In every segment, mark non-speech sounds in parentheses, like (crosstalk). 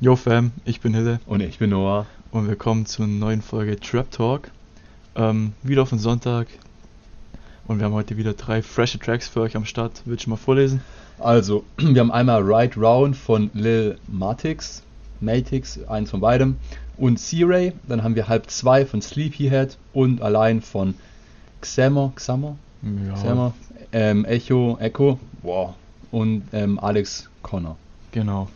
Yo Fam, ich bin Hille Und ich bin Noah. und willkommen zur neuen Folge Trap Talk. Ähm, wieder auf den Sonntag und wir haben heute wieder drei frische Tracks für euch am Start. Willst du mal vorlesen? Also, (clears throat) wir haben einmal Right Round von Lil Matix, Matix, eins von beidem, und C-Ray. Dann haben wir Halb 2 von Sleepyhead und Allein von Xammer, Xammer, Ja, Xammer, ähm, Echo, Echo, wow, und ähm, Alex Connor. genau.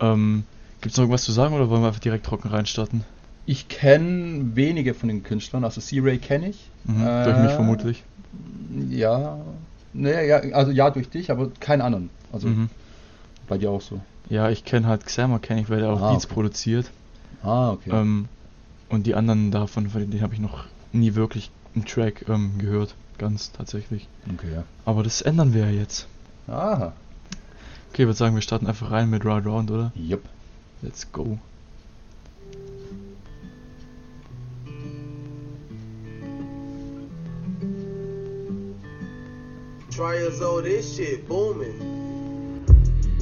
Ähm, Gibt es noch irgendwas zu sagen oder wollen wir einfach direkt trocken reinstarten? Ich kenne wenige von den Künstlern, also C-Ray kenne ich. Mhm, Äh, Durch mich vermutlich. Ja, ne, ja, also ja, durch dich, aber keinen anderen. Also Mhm. bei dir auch so. Ja, ich kenne halt Xammer, kenne ich, weil der auch Ah, Beats okay. produziert. Ah, okay. Ähm, und die anderen davon, von denen habe ich noch nie wirklich einen Track ähm, gehört. Ganz tatsächlich. okay, ja. Aber das ändern wir ja jetzt. Aha. Okay, ich würde sagen, wir starten einfach rein mit Ride Round, oder? Jupp. Let's go. Try years old, this shit booming.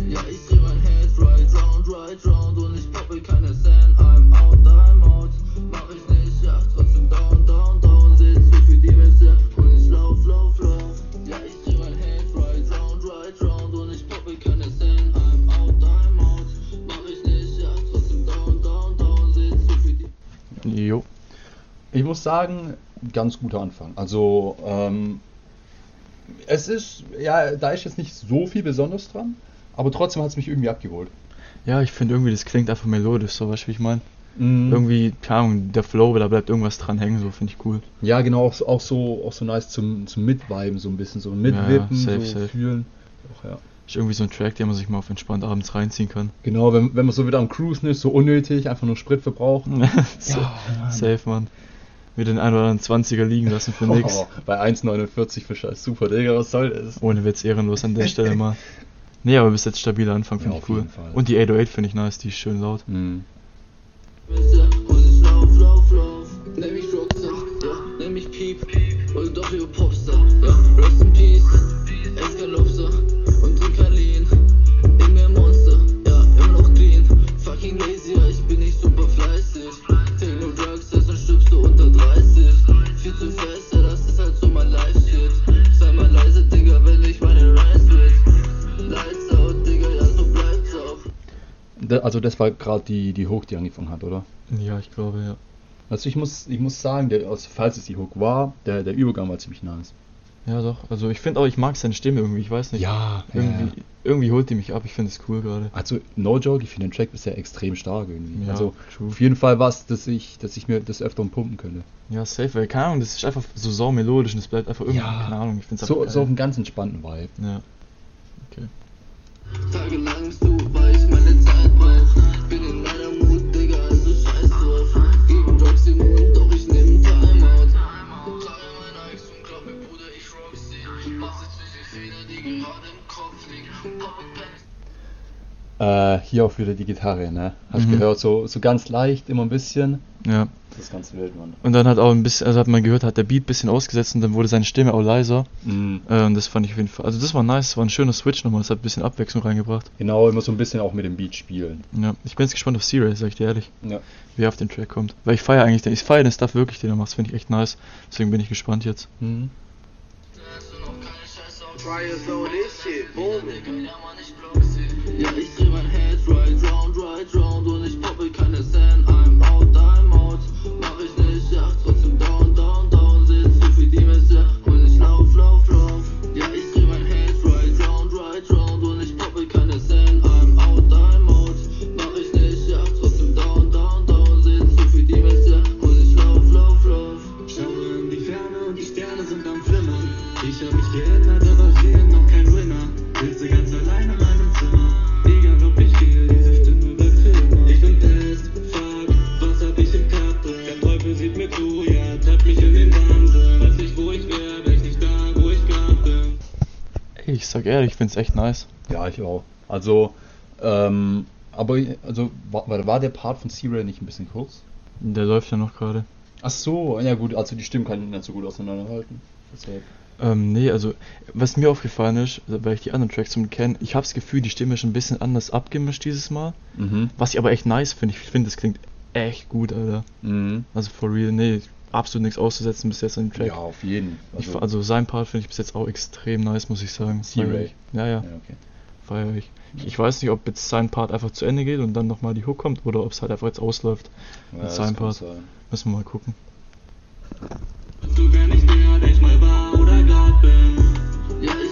Ja, ich dreh mein Head right round, right round und ich poppe keine Cent. I'm out, I'm out. Mach ich nicht, ja, trotzdem down, down, down. Sitz zu viel Dementia Ich muss sagen, ganz guter Anfang. Also, ähm, es ist, ja, da ist jetzt nicht so viel Besonderes dran, aber trotzdem hat es mich irgendwie abgeholt. Ja, ich finde irgendwie, das klingt einfach melodisch, so weißt du, wie ich meine? Mhm. Irgendwie, keine Ahnung, der Flow, da bleibt irgendwas dran hängen, so finde ich cool. Ja, genau, auch, so- auch so, auch so nice zum, zum Mitviben, so ein bisschen, so mitwippen, safe, so safe. fühlen. Auch, ja. Ist irgendwie so ein Track, den man sich mal auf entspannt abends reinziehen kann. Genau, wenn, wenn man so wieder am Cruisen ist, so unnötig, einfach nur Sprit verbrauchen. (laughs) Sa- Safe, Mann. Wieder den einen oder anderen 20er liegen lassen für nix. Oh, bei 1,49 für scheiß Super, Digga, was soll das? Ohne Witz, ehrenlos an der Stelle mal. Nee, aber bis jetzt stabiler Anfang, finde Ja, ich cool. Und die 808 finde ich nice, die ist schön laut. Mhm. Piep. Und doch wie Popstar, ja, rest in peace. Ess Viel zu fest, ja, das ist halt so mein Life-Shit. Sei mal leise, Digga, wenn ich meine Rhymes will. Lights out, Digga, ja, so bleibt's auch. Da, also das war gerade die, die Hook, die angefangen hat, oder? Ja, ich glaube, ja. Also ich muss, ich muss sagen, der, also falls es die Hook war, der, der Übergang war ziemlich nice. Ja, doch. Also ich finde auch, ich mag seine Stimme irgendwie, ich weiß nicht. Ja, Irgendwie, irgendwie holt die mich ab, ich finde es cool gerade. Also no joke, ich finde den Track bisher extrem stark irgendwie. Ja, also true. auf jeden Fall was, dass ich, dass ich mir das öfter pumpen könnte. Ja, safe, weil keine Ahnung, das ist einfach so saumelodisch und es bleibt einfach irgendwie, Ja. keine Ahnung, ich finde es So, einfach so auf einen ganz entspannten Vibe. Ja. Okay. Tagelang bist Äh, hier auch wieder die Gitarre, ne? Hast Mhm. gehört, so, so ganz leicht, immer ein bisschen. Ja. Das ist ganz wild, Mann. Und dann hat auch ein bisschen, also hat man gehört, hat der Beat ein bisschen ausgesetzt und dann wurde seine Stimme auch leiser. Mhm. Äh, und das fand ich auf jeden Fall, also das war nice, das war ein schöner Switch nochmal, das hat ein bisschen Abwechslung reingebracht. Genau, immer so ein bisschen auch mit dem Beat spielen. Ja, ich bin jetzt gespannt auf C-Ray, sag ich dir ehrlich, Ja. wie er auf den Track kommt. Weil ich feiere eigentlich, den, ich feiere den Stuff wirklich, den er macht, das finde ich echt nice. Deswegen bin ich gespannt jetzt. Mhm. Ja, ich block right. round, right sag ehrlich, ich finde es echt nice. Ja, ich auch. Also, ähm, aber, also, war, war der Part von C-Ray nicht ein bisschen kurz? Der läuft ja noch gerade. Ach so, ja gut, also die Stimmen kann ich nicht so gut auseinanderhalten. Deshalb. Ähm, nee, also was mir aufgefallen ist, weil ich die anderen Tracks schon kenne, ich habe das Gefühl, die Stimme ist ein bisschen anders abgemischt dieses Mal. Mhm. Was ich aber echt nice finde. Ich finde, das klingt echt gut, Alter. Mhm. Also for real, nee, absolut nichts auszusetzen bis jetzt an dem Track. Ja, auf jeden. Ich, fa- also sein Part finde ich bis jetzt auch extrem nice, muss ich sagen. Feier ich. Ja, ja, ja, okay. feier ich. ich. Ich weiß nicht, ob jetzt sein Part einfach zu Ende geht und dann nochmal die Hook kommt oder ob es halt einfach jetzt ausläuft. Ja, Mit das seinem Part. sein. Müssen wir mal gucken. Du wer nicht der, der ich mal war oder grad bin. Ja, ich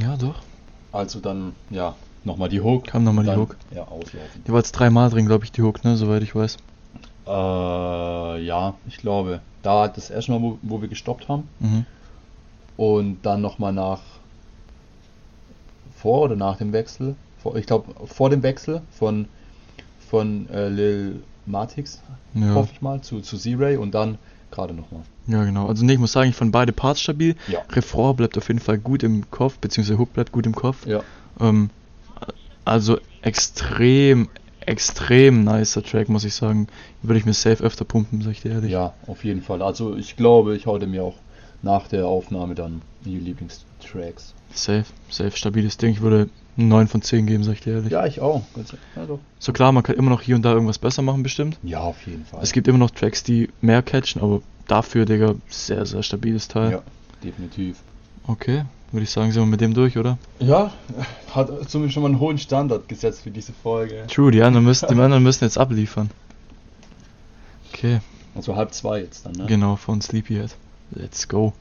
Ja, doch. Also dann, ja, nochmal die Hook. Kam noch mal die Hook. Ja, auslaufen. Die war jetzt dreimal drin, glaube ich, die Hook, ne, soweit ich weiß. Äh, ja, ich glaube. Da das erste Mal, wo, wo wir gestoppt haben. Mhm. Und dann nochmal nach. Vor oder nach dem Wechsel? Vor, ich glaube, vor dem Wechsel von, von äh, Lil Matix, Ja. hoffe ich mal, zu, zu Z-Ray und dann gerade nochmal. Ja, genau. Also nee, ich muss sagen, ich fand beide Parts stabil. Ja. Refrain bleibt auf jeden Fall gut im Kopf, beziehungsweise Hook bleibt gut im Kopf. Ja. Ähm, also extrem, extrem nicer Track, muss ich sagen. Würde ich mir safe öfter pumpen, sag ich dir ehrlich. Ja, auf jeden Fall. Also ich glaube, ich hau mir auch nach der Aufnahme dann die Lieblingstracks. Safe, safe, stabiles Ding. Ich würde 9 von 10 geben, sag ich dir ehrlich. Ja, ich auch. Doch. So klar, man kann immer noch hier und da irgendwas besser machen, bestimmt. ja auf jeden Fall. Es gibt immer noch Tracks, die mehr catchen, aber dafür, Digga, sehr, sehr stabiles Teil. Ja, definitiv. Okay, würde ich sagen, sind wir mit dem durch, oder? Ja, hat zumindest schon mal einen hohen Standard gesetzt für diese Folge. True, die anderen müssen, die anderen müssen jetzt abliefern. Okay, Also halb zwei jetzt dann, ne? genau, von Sleepyhead. Let's go.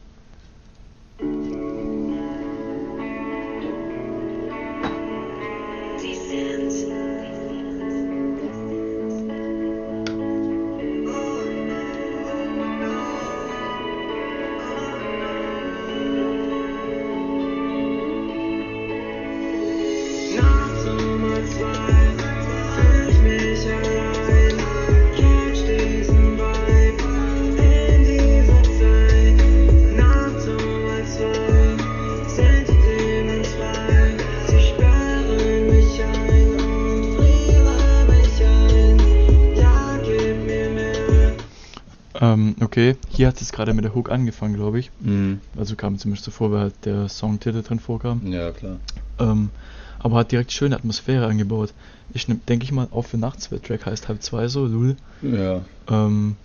Ähm, okay, hier hat es gerade mit der Hook angefangen, glaube ich. Mhm. Also kam zumindest so vor, weil halt der Songtitel drin vorkam. Ja, klar. Ähm, aber hat direkt schöne Atmosphäre angebaut. Ich denke ich mal, auch für nachts, der Track heißt halb zwei so, lul. Ja. Ähm,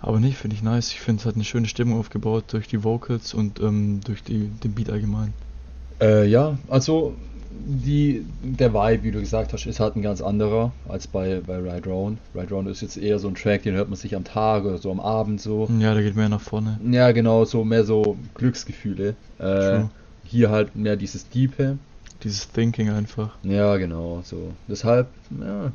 aber nicht, finde ich nice. Ich finde, es hat eine schöne Stimmung aufgebaut durch die Vocals und ähm, durch die, den Beat allgemein. Äh, ja, also die, der Vibe, wie du gesagt hast, ist halt ein ganz anderer als bei, bei Ride Round. Ride Round ist jetzt eher so ein Track, den hört man sich am Tag oder so am Abend so. Ja, der geht mehr nach vorne. Ja, genau, so mehr so Glücksgefühle. Äh, hier halt mehr dieses Diepe. Dieses Thinking einfach. Ja, genau, so. Deshalb, ja.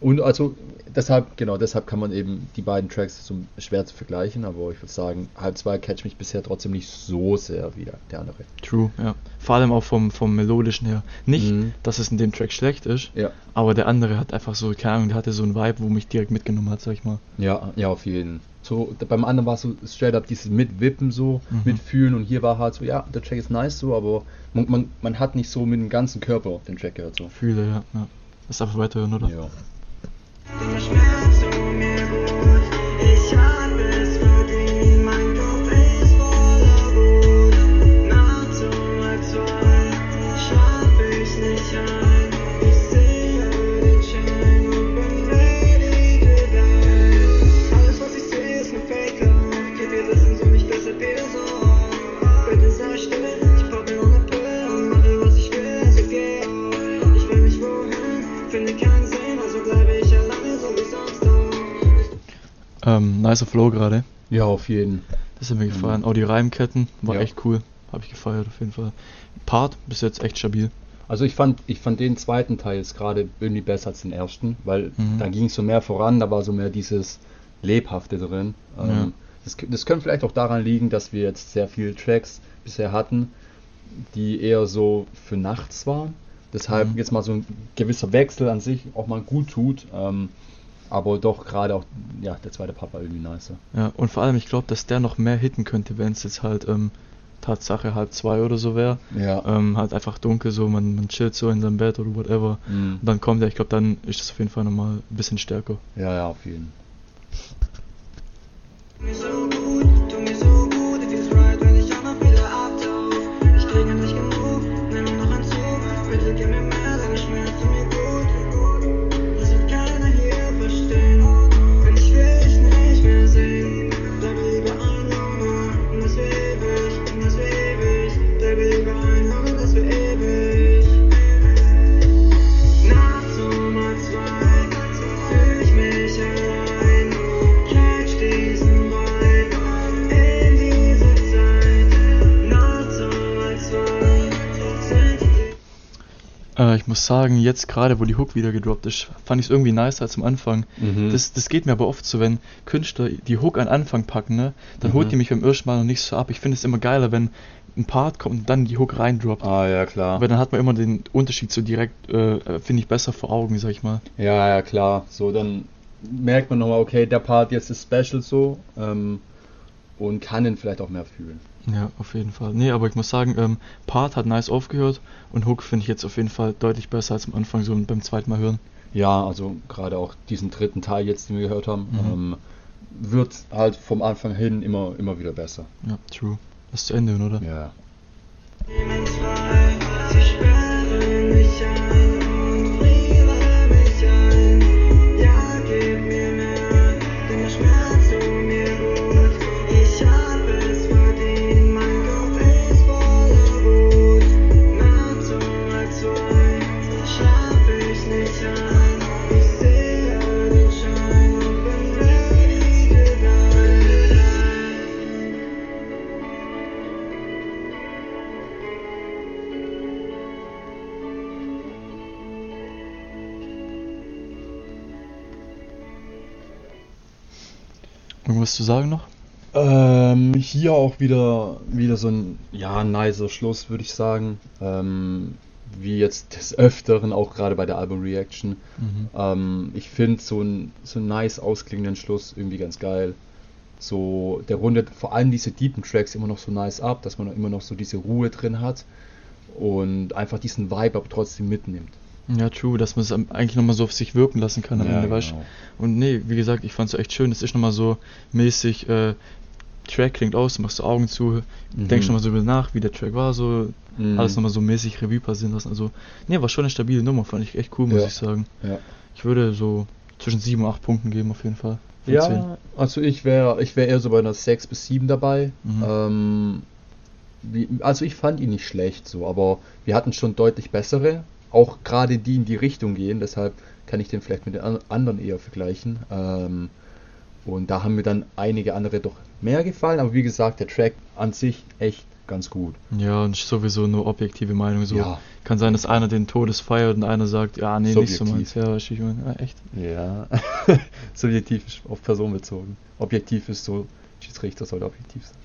Und also, deshalb, genau, deshalb kann man eben die beiden Tracks so schwer zu vergleichen, aber ich würde sagen, halb zwei catch mich bisher trotzdem nicht so sehr wie der, der andere. True, ja. Vor allem auch vom, vom Melodischen her. Nicht, Mhm. dass es in dem Track schlecht ist, Ja. aber der andere hat einfach so, keine Ahnung, der hatte so einen Vibe, wo mich direkt mitgenommen hat, sag ich mal. Ja, ja, auf jeden. So, d- beim anderen war es so straight up dieses Mitwippen so, Mhm. mitfühlen und hier war halt so, ja, der Track ist nice so, aber man, man, man hat nicht so mit dem ganzen Körper den Track gehört so. Fühle, ja. ja. Lass einfach weiterhören, oder? Ja. Du nicer Flow gerade. ja, auf jeden. Das hat mir gefallen. Auch die Reimketten war Ja. echt cool. Habe ich gefeiert auf jeden Fall. Part bis jetzt echt stabil. Also ich fand, ich fand den zweiten Teil jetzt gerade irgendwie besser als den ersten, weil Mhm. da ging es so mehr voran, da war so mehr dieses Lebhafte drin. Ähm, Ja. das, das könnte vielleicht auch daran liegen, dass wir jetzt sehr viele Tracks bisher hatten, die eher so für nachts waren. Deshalb Mhm. jetzt mal so ein gewisser Wechsel an sich auch mal gut tut. Ähm, Aber doch gerade auch, ja, der zweite Part war irgendwie nicer. Ja, und vor allem, ich glaube, dass der noch mehr hitten könnte, wenn es jetzt halt ähm, Tatsache halb zwei oder so wäre. Ja. Ähm, halt einfach dunkel, so man, man chillt so in seinem Bett oder whatever. Mhm. Und dann kommt er, ich glaube, dann ist das auf jeden Fall nochmal ein bisschen stärker. Ja, ja, auf jeden mir Äh, ich muss sagen, jetzt gerade, wo die Hook wieder gedroppt ist, fand ich es irgendwie nicer als am Anfang. Mhm. Das, das geht mir aber oft so, wenn Künstler die Hook an Anfang packen, ne, dann Mhm. holt die mich beim ersten Mal noch nicht so ab. Ich finde es immer geiler, wenn ein Part kommt und dann die Hook reindroppt. Ah, ja, klar. Weil dann hat man immer den Unterschied so direkt, äh, finde ich, besser vor Augen, sag ich mal. Ja, ja, klar. So, dann merkt man nochmal, okay, der Part jetzt ist special so ähm, und kann den vielleicht auch mehr fühlen. Ja, auf jeden Fall. Nee, aber ich muss sagen, ähm, Part hat nice aufgehört und Hook finde ich jetzt auf jeden Fall deutlich besser als am Anfang, so beim zweiten Mal hören. Ja, also gerade auch diesen dritten Teil jetzt, den wir gehört haben, Mhm. ähm, wird halt vom Anfang hin immer, immer wieder besser. Ja, true. Lass zu Ende hören, oder? Ja. Irgendwas zu sagen noch? Ähm, hier auch wieder, wieder so ein, ja, nicer Schluss, würde ich sagen. Ähm, wie jetzt des Öfteren, auch gerade bei der Album-Reaction. Mhm. Ähm, ich finde so ein so einen nice ausklingenden Schluss irgendwie ganz geil. So, der rundet vor allem diese deepen Tracks immer noch so nice ab, dass man immer noch so diese Ruhe drin hat und einfach diesen Vibe aber trotzdem mitnimmt. Ja, true, dass man es eigentlich nochmal so auf sich wirken lassen kann am Ja, Ende, weißt genau. Und nee, wie gesagt, ich fand es echt schön. Es ist nochmal so mäßig, äh, Track klingt aus, du machst die Augen zu, Mhm. denkst nochmal so über nach, wie der Track war, so Mhm. alles nochmal so mäßig Revue passieren lassen. Also, nee, war schon eine stabile Nummer, fand ich echt cool, muss Ja. ich sagen. Ja. Ich würde so zwischen 7 und 8 Punkten geben, auf jeden Fall. Ja, 10. also ich wäre ich wär eher so bei einer 6 bis 7 dabei. Mhm. Ähm, wie, also ich fand ihn nicht schlecht so, aber wir hatten schon deutlich bessere, auch gerade die in die Richtung gehen, deshalb kann ich den vielleicht mit den an- anderen eher vergleichen. Ähm, und da haben mir dann einige andere doch mehr gefallen, aber wie gesagt, der Track an sich echt ganz gut. Ja, und sowieso nur objektive Meinung. So Ja. kann sein, dass einer den Todes feiert und einer sagt, ja, nee, nicht so meins. Subjektiv. Ja, ich meine, ja, echt. Ja, (laughs) subjektiv ist auf Person bezogen. Objektiv ist so, Schiedsrichter soll objektiv sein.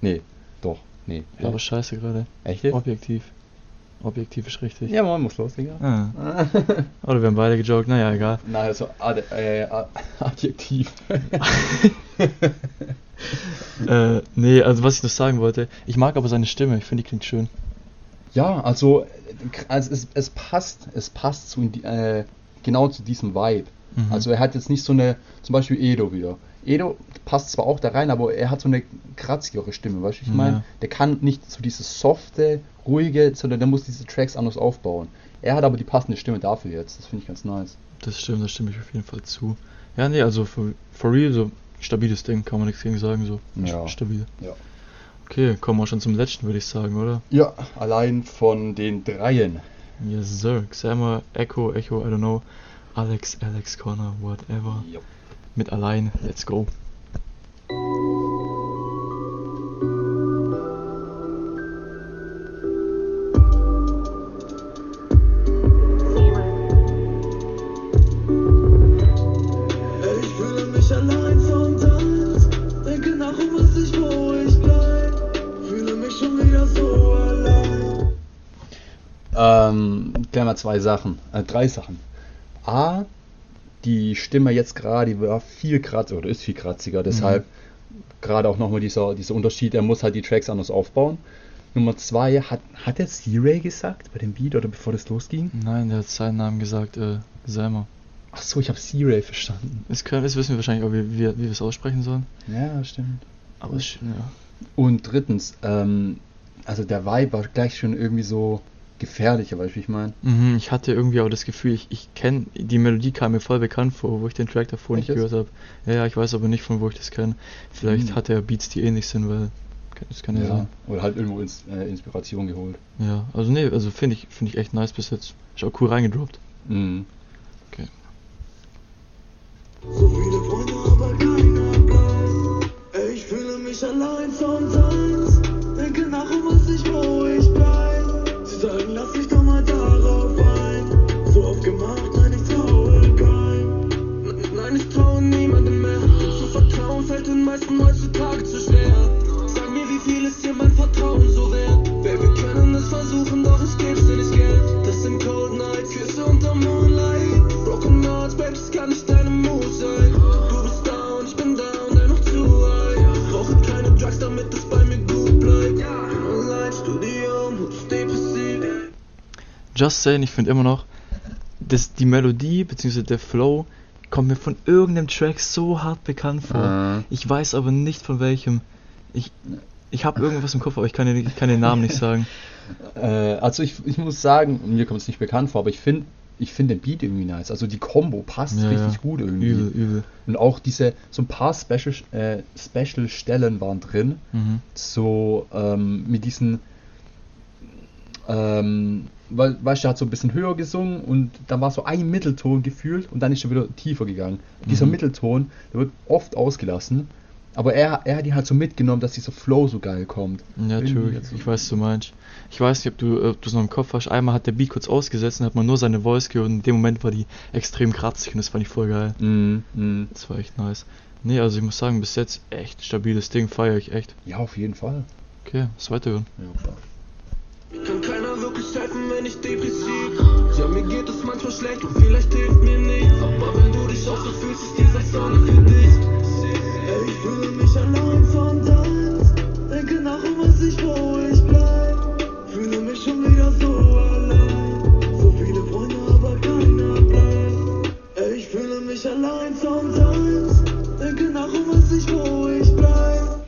Nee, doch, nee. Aber scheiße gerade. Echt? Objektiv. Objektiv ist richtig. Ja, man muss los, Digga. Ah. (laughs) Oder wir haben beide gejoked, naja, egal. Na, also Ad äh, Adjektiv. (laughs) Äh, nee, also was ich noch sagen wollte, ich mag aber seine Stimme, ich finde die klingt schön. ja, also, äh, also es, es passt, es passt zu äh, genau zu diesem Vibe. Mhm. Also er hat jetzt nicht so eine, zum Beispiel Edo wieder. Edo passt zwar auch da rein, aber er hat so eine kratzigere Stimme, weißt du, ich meine? Ja. Der kann nicht so dieses softe, ruhige, sondern der muss diese Tracks anders aufbauen. Er hat aber die passende Stimme dafür jetzt, das finde ich ganz nice. Das stimmt, das stimme ich auf jeden Fall zu. Ja, nee, also for, for real, so stabiles Ding, kann man nichts gegen sagen, so Ja. stabil. Ja. Okay, kommen wir schon zum letzten, würde ich sagen, oder? Ja, allein von den dreien. Yes, sir. Xammer, Echo, Echo, I don't know. Alex, Alex, Connor, whatever. Mit allein, let's go. Ich fühle mich allein sometimes. Denke nach, um was ich, wo ich bleib. Fühle mich schon wieder so allein. Ähm, klären wir zwei Sachen, äh, drei Sachen. A, die Stimme jetzt gerade, die war viel kratziger oder ist viel kratziger, deshalb gerade auch nochmal dieser, dieser Unterschied, er muss halt die Tracks anders aufbauen. Nummer zwei, hat, hat der C-Ray gesagt bei dem Beat oder bevor das losging? Nein, der hat seinen Namen gesagt, äh, Selma. Ach so, ich habe C-Ray verstanden. Das, können, das wissen wir wahrscheinlich auch, wie, wie, wie wir es aussprechen sollen. Ja, stimmt. Aber ja. Und drittens, ähm, also der Vibe war gleich schon irgendwie so gefährlicher, weißt du, wie ich meine? Mhm, ich hatte irgendwie auch das Gefühl, ich, ich kenne, die Melodie kam mir voll bekannt vor, wo ich den Track davor nicht Echt jetzt? gehört habe. Ja, ja, ich weiß aber nicht, von wo ich das kenne. Vielleicht Hm. hat er Beats, die ähnlich sind, weil, das kann ja, sein. Oder halt irgendwo ins, äh, Inspiration geholt. Ja, also nee, also finde ich, finde ich echt nice bis jetzt. Ist auch cool reingedroppt. Mhm. Okay. So viele Just Saying, ich finde immer noch, dass die Melodie bzw. der Flow kommt mir von irgendeinem Track so hart bekannt vor. Ah. Ich weiß aber nicht von welchem. Ich, ich habe irgendwas im Kopf, aber ich kann, den, ich kann den Namen nicht sagen. (laughs) Äh, also ich, ich muss sagen, mir kommt es nicht bekannt vor, aber ich finde ich finde den Beat irgendwie nice. Also die Combo passt Ja, richtig ja. gut irgendwie. Übel, übel. Und auch diese, so ein paar Special, äh, Special Stellen waren drin. Mhm. So ähm, mit diesen, ähm, weil, weißt du, er hat so ein bisschen höher gesungen und dann war so ein Mittelton gefühlt und dann ist er wieder tiefer gegangen. Dieser Mhm. Mittelton, der wird oft ausgelassen, aber er, er hat ihn halt so mitgenommen, dass dieser Flow so geil kommt. Ja, jetzt so- Ich weiß, was du meinst. Ich weiß nicht, ob du ob du es noch im Kopf hast. Einmal hat der Beat kurz ausgesetzt und hat man nur seine Voice gehört und in dem Moment war die extrem kratzig und das fand ich voll geil. Mhm, mhm. Das war echt nice. Nee, also ich muss sagen, bis jetzt echt stabiles Ding, feiere ich echt. Ja, auf jeden Fall. Okay, was weiterhören. Ja, klar. Kann keiner wirklich helfen, schlecht und vielleicht hilft mir nichts Aber wenn du dich auch so fühlst, ist dieser Song für dich Ey, ich fühle mich allein sometimes. Denke nach um was ich, wo ich bleib. Fühle mich schon wieder so allein. So viele Freunde, aber keiner bleibt. Ey, ich fühle mich allein sometimes. Denke nach um was ich, wo ich bleib.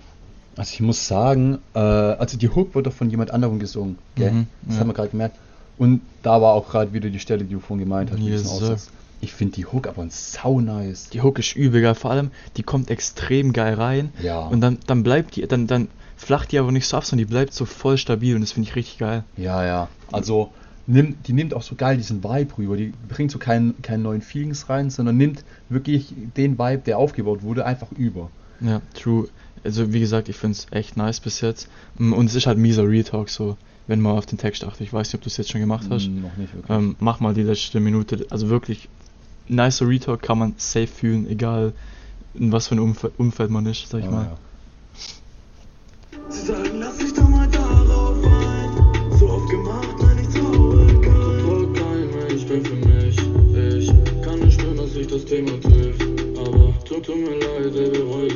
Also ich muss sagen, äh, also die Hook wurde von jemand anderem gesungen, gell? Mhm, das ja. haben wir gerade gemerkt. Und da war auch gerade wieder die Stelle, die du vorhin gemeint hast. Yes. Ich finde die Hook aber sau nice. Die Hook ist übel geil, vor allem, die kommt extrem geil rein. Ja. Und dann, dann bleibt die, dann, dann flacht die aber nicht so ab, sondern die bleibt so voll stabil und das finde ich richtig geil. Ja, ja. Also nimmt, die nimmt auch so geil diesen Vibe rüber. Die bringt so keinen, keinen neuen Feelings rein, sondern nimmt wirklich den Vibe, der aufgebaut wurde, einfach über. Ja, true. Also wie gesagt, ich finde es echt nice bis jetzt. Und es ist halt mieser Real Talk so, wenn man auf den Text achtet. Ich weiß nicht, ob du es jetzt schon gemacht hast. Mm, noch nicht wirklich. Ähm, mach mal die letzte Minute. Also wirklich, nicer Retalk kann man safe fühlen, egal in was für ein Umf Umfeld man ist, sag ich Ja, mal. ja. Sie sagen, lass dich doch mal darauf ein. So oft gemacht, nein, ich traue kein Mensch, bin für mich. Ich kann nicht spüren, dass sich das Thema trifft. Aber tut, tut mir leid, ey, bereue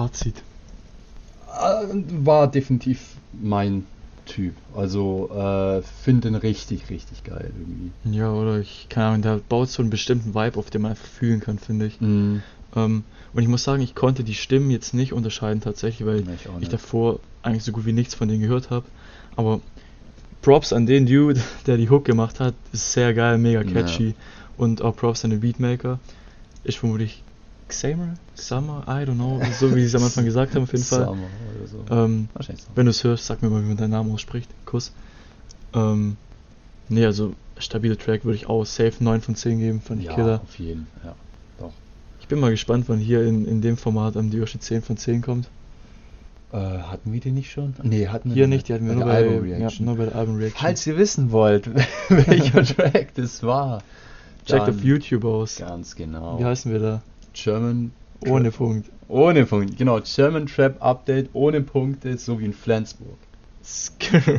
Fazit. Äh, War definitiv mein Typ. Also äh, finde ihn richtig, richtig geil irgendwie. Ja, oder ich, keine Ahnung, der baut so einen bestimmten Vibe auf, den man einfach fühlen kann, finde ich. Mhm. Ähm, und ich muss sagen, ich konnte die Stimmen jetzt nicht unterscheiden tatsächlich, weil Nee, ich ich davor eigentlich so gut wie nichts von denen gehört habe. Aber Props an den Dude, (laughs) der die Hook gemacht hat, ist sehr geil, mega Ja. catchy. Und auch Props an den Beatmaker. Ich vermutlich Xamer? Summer? I don't know. So wie sie es am Anfang gesagt haben, auf jeden Fall. Summer oder so. Ähm, Wahrscheinlich so. wenn du es hörst, sag mir mal, wie man deinen Namen ausspricht. Kuss. Ähm, nee, also stabiler Track würde ich auch safe 9 von 10 geben, fand ich ja, Killer. auf jeden ja. Doch. Ich bin mal gespannt, wann hier in, in dem Format am Yoshi 10 von 10 kommt. Äh, hatten wir den nicht schon? Nee, hatten wir Hier nicht, die hatten wir nur bei. Ja, nur bei der Album-Reaction. Falls ihr wissen wollt, (laughs) welcher (laughs) Track das war, Checkt auf YouTube aus. Ganz genau. Wie heißen wir da? German Ohne Punkt. Ohne Punkt, genau. German Trap Update ohne Punkte, so wie in Flensburg. (laughs)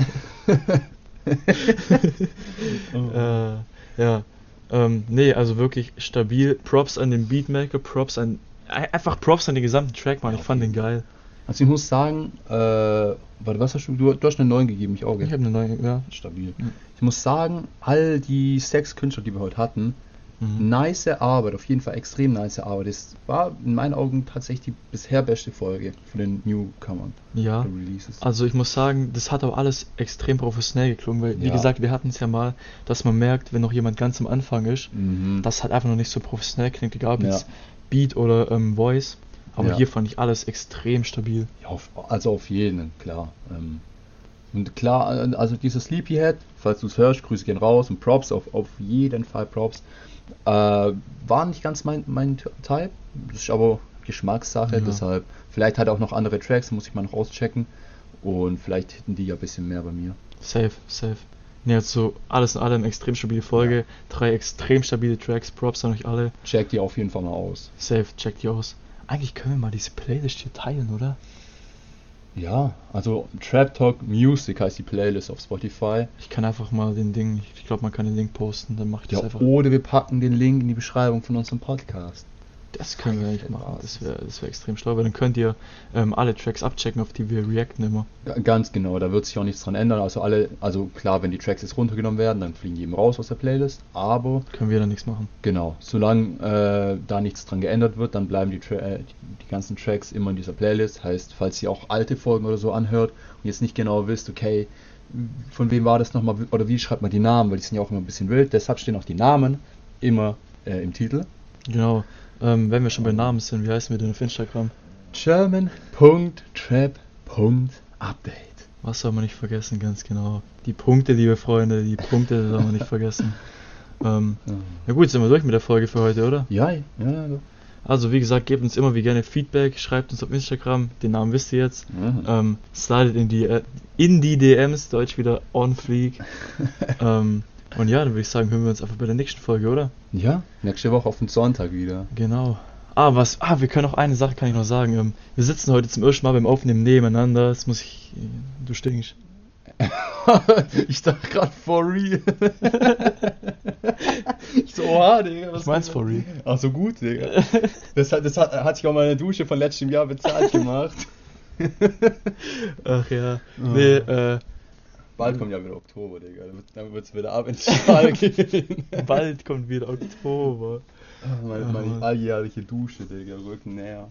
äh, ja. Ähm, nee, also wirklich stabil. Props an den Beatmaker, Props an. ein- Einfach Props an den gesamten Track, Mann. Ich fand den geil. Also ich muss sagen, äh, warte, was hast du? Du, du hast eine 9 gegeben, ich auch. gell? Ich habe eine neue, ja. stabil. Ich muss sagen, all die sechs Künstler, die wir heute hatten, Mhm. nice Arbeit, auf jeden Fall extrem nice Arbeit. Das war in meinen Augen tatsächlich die bisher beste Folge von den Newcomern, Ja. Also ich muss sagen, das hat auch alles extrem professionell geklungen, weil wie Ja. gesagt, wir hatten es ja mal, dass man merkt, wenn noch jemand ganz am Anfang ist, Mhm. das hat einfach noch nicht so professionell klingt, egal ob Ja. jetzt Beat oder ähm, Voice. Aber Ja. hier fand ich alles extrem stabil. Ja, auf, also auf jeden, klar. Ähm, und klar, also dieses Sleepyhead, falls du es hörst, Grüße gehen raus und Props, auf, auf jeden Fall Props. Äh, war nicht ganz mein, mein Type, das ist aber Geschmackssache, Ja. deshalb, vielleicht hat er auch noch andere Tracks, muss ich mal noch auschecken. Und vielleicht hätten die ja ein bisschen mehr bei mir. Safe, safe. Ne, also alles in allem extrem stabile Folge. Drei extrem stabile Tracks. Props an euch alle. Check die auf jeden Fall mal aus. Safe, checkt die aus. Eigentlich können wir mal diese Playlist hier teilen, oder? Ja, also Trap Talk Music heißt die Playlist auf Spotify. Ich kann einfach mal den Ding, ich glaube, man kann den Link posten, dann mache ich das Ja, einfach. oder wir packen den Link in die Beschreibung von unserem Podcast. Das können wir eigentlich Ja, machen. das wäre das wär extrem schlau, weil dann könnt ihr ähm, alle Tracks abchecken, auf die wir reacten immer. Ga- Ganz genau, da wird sich auch nichts dran ändern. Also alle, also klar, wenn die Tracks jetzt runtergenommen werden, dann fliegen die eben raus aus der Playlist. Aber Können wir dann nichts machen. genau, solange äh, da nichts dran geändert wird, dann bleiben die, Tra äh, die, die ganzen Tracks immer in dieser Playlist. Heißt, falls ihr auch alte Folgen oder so anhört und jetzt nicht genau wisst, okay, von wem war das nochmal oder wie schreibt man die Namen, weil die sind ja auch immer ein bisschen wild. Deshalb stehen auch die Namen immer äh, im Titel. Genau. Ähm, wenn wir schon bei Namen sind, wie heißen wir denn auf Instagram? German.trap.update. Was soll man nicht vergessen, ganz genau. Die Punkte, liebe Freunde, die Punkte soll man nicht vergessen. (laughs) Ähm, ja gut, sind wir durch mit der Folge für heute, oder? Ja, ja, ja. Also wie gesagt, gebt uns immer wie gerne Feedback, schreibt uns auf Instagram, den Namen wisst ihr jetzt. ja. Ähm, slidet in die, äh, in die DMs, Deutsch wieder on fleek. (laughs) ähm, und ja, dann würde ich sagen, hören wir uns einfach bei der nächsten Folge, oder? Ja, nächste Woche auf den Sonntag wieder. Genau. Ah, was, ah, wir können noch eine Sache, kann ich noch sagen. Ähm, wir sitzen heute zum ersten Mal beim Aufnehmen nebeneinander. Das muss ich, du stinkst. (laughs) ich dachte gerade for real. (laughs) ich so, oha, Digga. Ich mein's for real. Ach so gut, Digga. Das hat, das hat, hat sich auch meine Dusche von letztem Jahr bezahlt gemacht. (laughs) Ach ja. Nee, äh, Bald kommt ja wieder Oktober, Digga. Dann wird- es wieder ab ins (laughs) Stahl gehen. bald kommt wieder Oktober. Ah, meine, meine alljährliche Dusche, Digga. Rücken näher.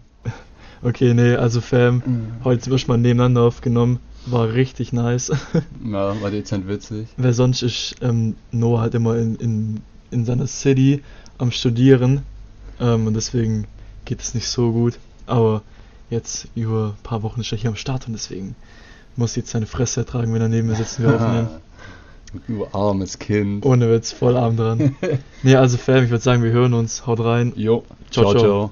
Okay, nee, also Fam, heute zum ersten Mal nebeneinander aufgenommen. War richtig nice. (laughs) Ja, war dezent witzig. Weil sonst ist ähm, Noah halt immer in, in, in seiner City am Studieren. Ähm, und deswegen geht es nicht so gut. Aber jetzt über ein paar Wochen ist er hier am Start und deswegen muss jetzt seine Fresse ertragen, wenn er neben mir sitzt und wir aufnehmen. (laughs) Du armes Kind. Ohne Witz, voll arm dran. (laughs) nee, also Fam, ich würde sagen, wir hören uns. Haut rein. Jo, Ciao, ciao. ciao. ciao.